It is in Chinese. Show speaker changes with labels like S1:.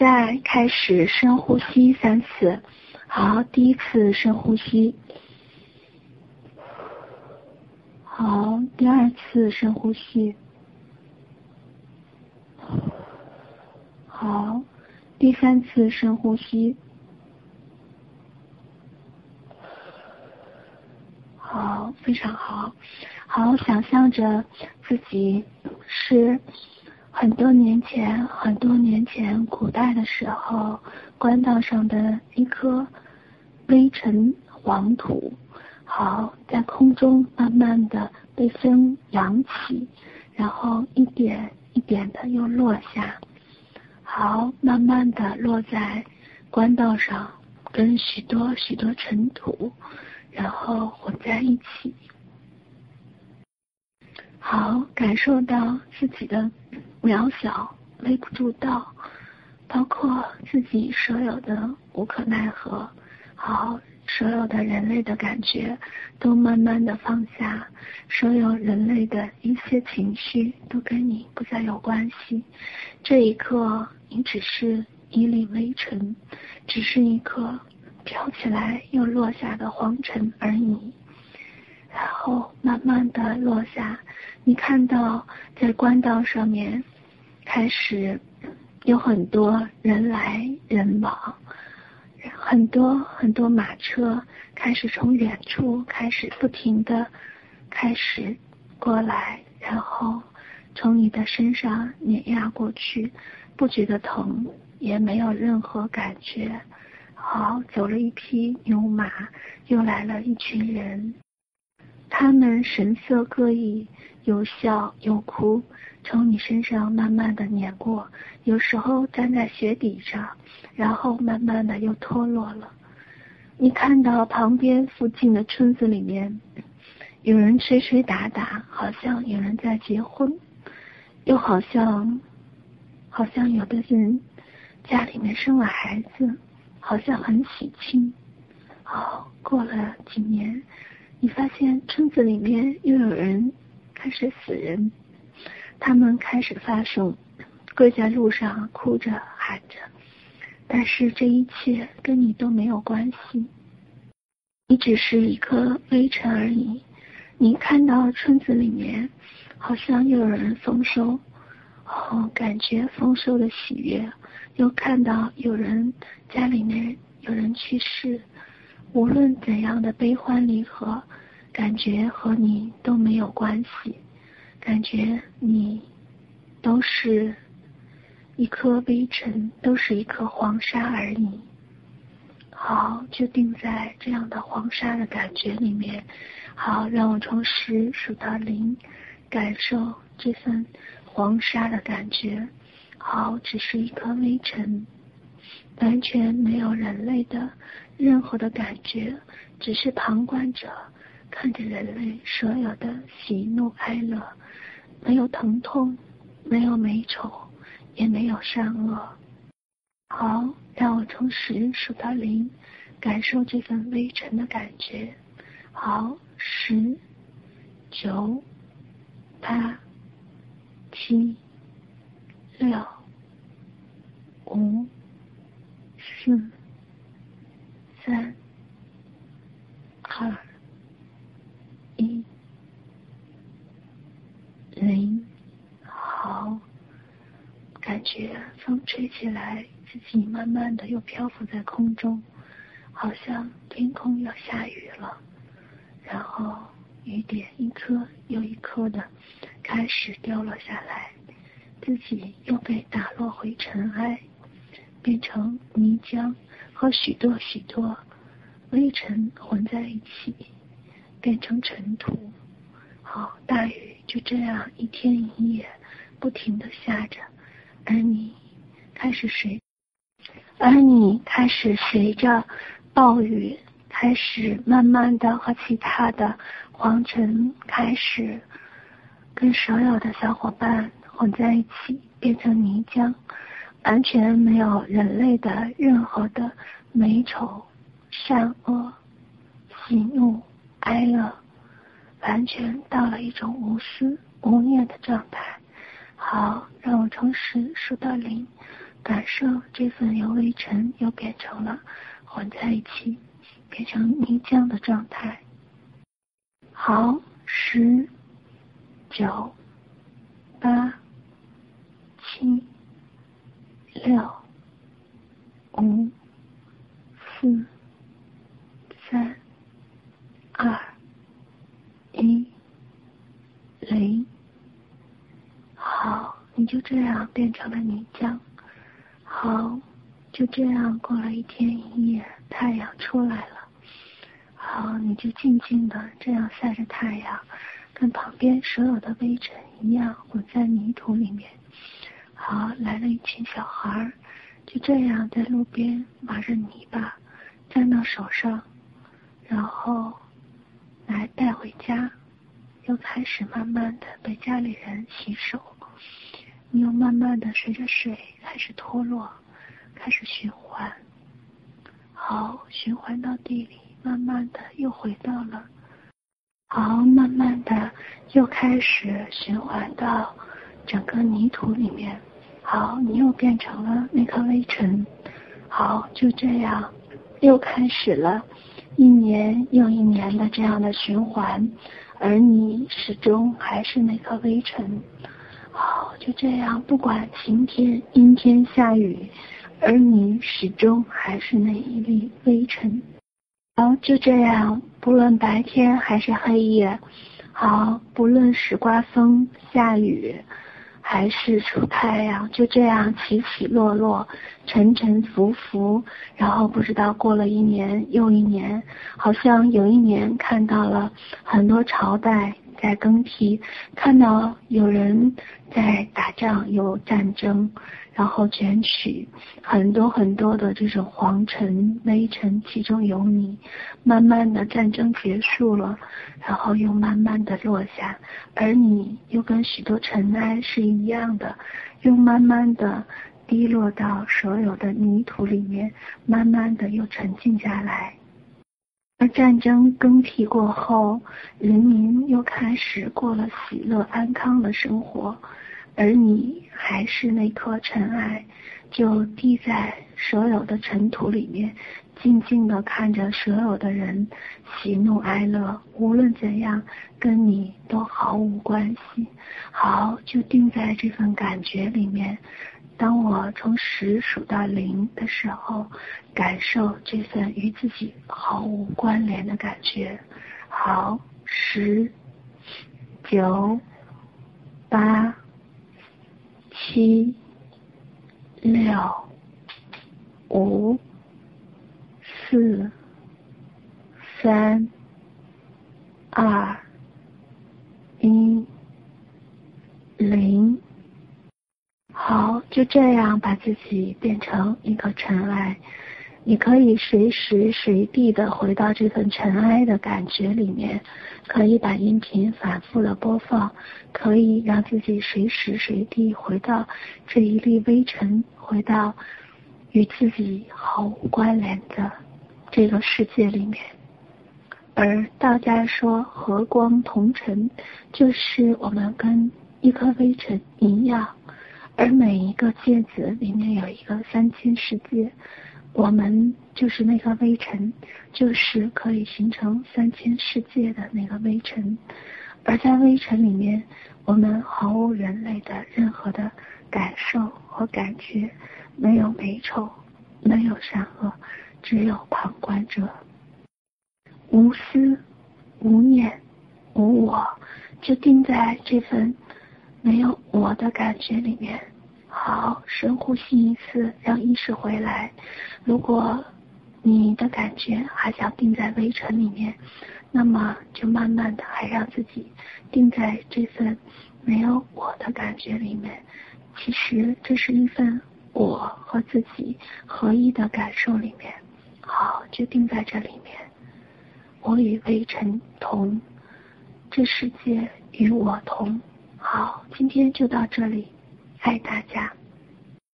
S1: 在开始深呼吸三次。好，第一次深呼吸。好，第二次深呼吸。好，第三次深呼吸。好，非常好。好，想象着自己是很多年前、很多年前古代的时候，官道上的一颗微尘黄土。好，在空中慢慢的被风扬起，然后一点一点的又落下。好，慢慢的落在官道上，跟许多许多尘土，然后混在一起。好，感受到自己的渺小、微不足道，包括自己所有的无可奈何。好。所有的人类的感觉都慢慢的放下，所有人类的一些情绪都跟你不再有关系。这一刻，你只是一粒微尘，只是一颗飘起来又落下的黄尘而已。然后慢慢的落下，你看到在官道上面开始有很多人来人往。很多很多马车开始从远处开始不停地开始过来，然后从你的身上碾压过去，不觉得疼，也没有任何感觉。好，走了一匹牛马，又来了一群人，他们神色各异，有笑有哭。从你身上慢慢的碾过，有时候站在雪底上，然后慢慢的又脱落了。你看到旁边附近的村子里面，有人捶捶打打，好像有人在结婚，又好像，好像有的人家里面生了孩子，好像很喜庆。好，过了几年，你发现村子里面又有人开始死人。他们开始发生，跪在路上哭着喊着，但是这一切跟你都没有关系，你只是一颗微尘而已。你看到村子里面好像又有人丰收，哦，感觉丰收的喜悦；又看到有人家里面有人去世，无论怎样的悲欢离合，感觉和你都没有关系。感觉你都是一颗微尘，都是一颗黄沙而已。好，就定在这样的黄沙的感觉里面。好，让我从十数到零，感受这份黄沙的感觉。好，只是一颗微尘，完全没有人类的任何的感觉，只是旁观者。看着人类所有的喜怒哀乐，没有疼痛，没有美丑，也没有善恶。好，让我从十数到零，感受这份微尘的感觉。好，十、九、八、七、六、五、四、三、二。一。零，好，感觉风吹起来，自己慢慢的又漂浮在空中，好像天空要下雨了，然后雨点一颗又一颗的开始掉落下来，自己又被打落回尘埃，变成泥浆和许多许多微尘混在一起。变成尘土，好，大雨就这样一天一夜不停地下着，而你开始随，而你开始随着暴雨开始慢慢的和其他的黄尘开始跟所有的小伙伴混在一起，变成泥浆，完全没有人类的任何的美丑、善恶、喜怒。哀乐，完全到了一种无私无念的状态。好，让我从十数到零，感受这份由微尘又变成了混在一起，变成泥浆的状态。好，十、九、八、七、六、五、四、三、二、一、零。好，你就这样变成了泥浆。好，就这样过了一天一夜，太阳出来了。好，你就静静的这样晒着太阳，跟旁边所有的微尘一样混在泥土里面。好，来了一群小孩，就这样在路边玩着泥巴，沾到手上，然后来带回家，又开始慢慢的被家里人洗手。你又慢慢的随着水开始脱落，开始循环，好，循环到地里，慢慢的又回到了，好，慢慢的又开始循环到整个泥土里面，好，你又变成了那颗微尘，好，就这样，又开始了一年又一年的这样的循环，而你始终还是那颗微尘。好，就这样，不管晴天、阴天、下雨，而你始终还是那一粒微尘。好，就这样，不论白天还是黑夜，好，不论是刮风下雨，还是出太阳，就这样起起落落，沉沉浮浮，然后不知道过了一年又一年，好像有一年看到了很多朝代。在更替，看到有人在打仗，有战争，然后卷起很多很多的这种黄尘、微尘，其中有你。慢慢的战争结束了，然后又慢慢的落下，而你又跟许多尘埃是一样的，又慢慢的滴落到所有的泥土里面，慢慢的又沉静下来。而战争更替过后，人民又开始过了喜乐安康的生活，而你还是那颗尘埃，就滴在所有的尘土里面，静静地看着所有的人喜怒哀乐，无论怎样，跟你都毫无关系。好，就定在这份感觉里面。当我从十数到零的时候，感受这份与自己毫无关联的感觉。好，十、九、八、七、六、五、四、三、二、一、零。好，就这样把自己变成一个尘埃。你可以随时随地的回到这份尘埃的感觉里面，可以把音频反复的播放，可以让自己随时随地回到这一粒微尘，回到与自己毫无关联的这个世界里面。而道家说和光同尘，就是我们跟一颗微尘一样。而每一个芥子里面有一个三千世界，我们就是那个微尘，就是可以形成三千世界的那个微尘。而在微尘里面，我们毫无人类的任何的感受和感觉，没有美丑，没有善恶，只有旁观者。无私、无念、无我，就定在这份没有我的感觉里面。好，深呼吸一次，让意识回来。如果你的感觉还想定在微尘里面，那么就慢慢的还让自己定在这份没有我的感觉里面。其实这是一份我和自己合一的感受里面。好，就定在这里面。我与微尘同，这世界与我同。好，今天就到这里。爱大家。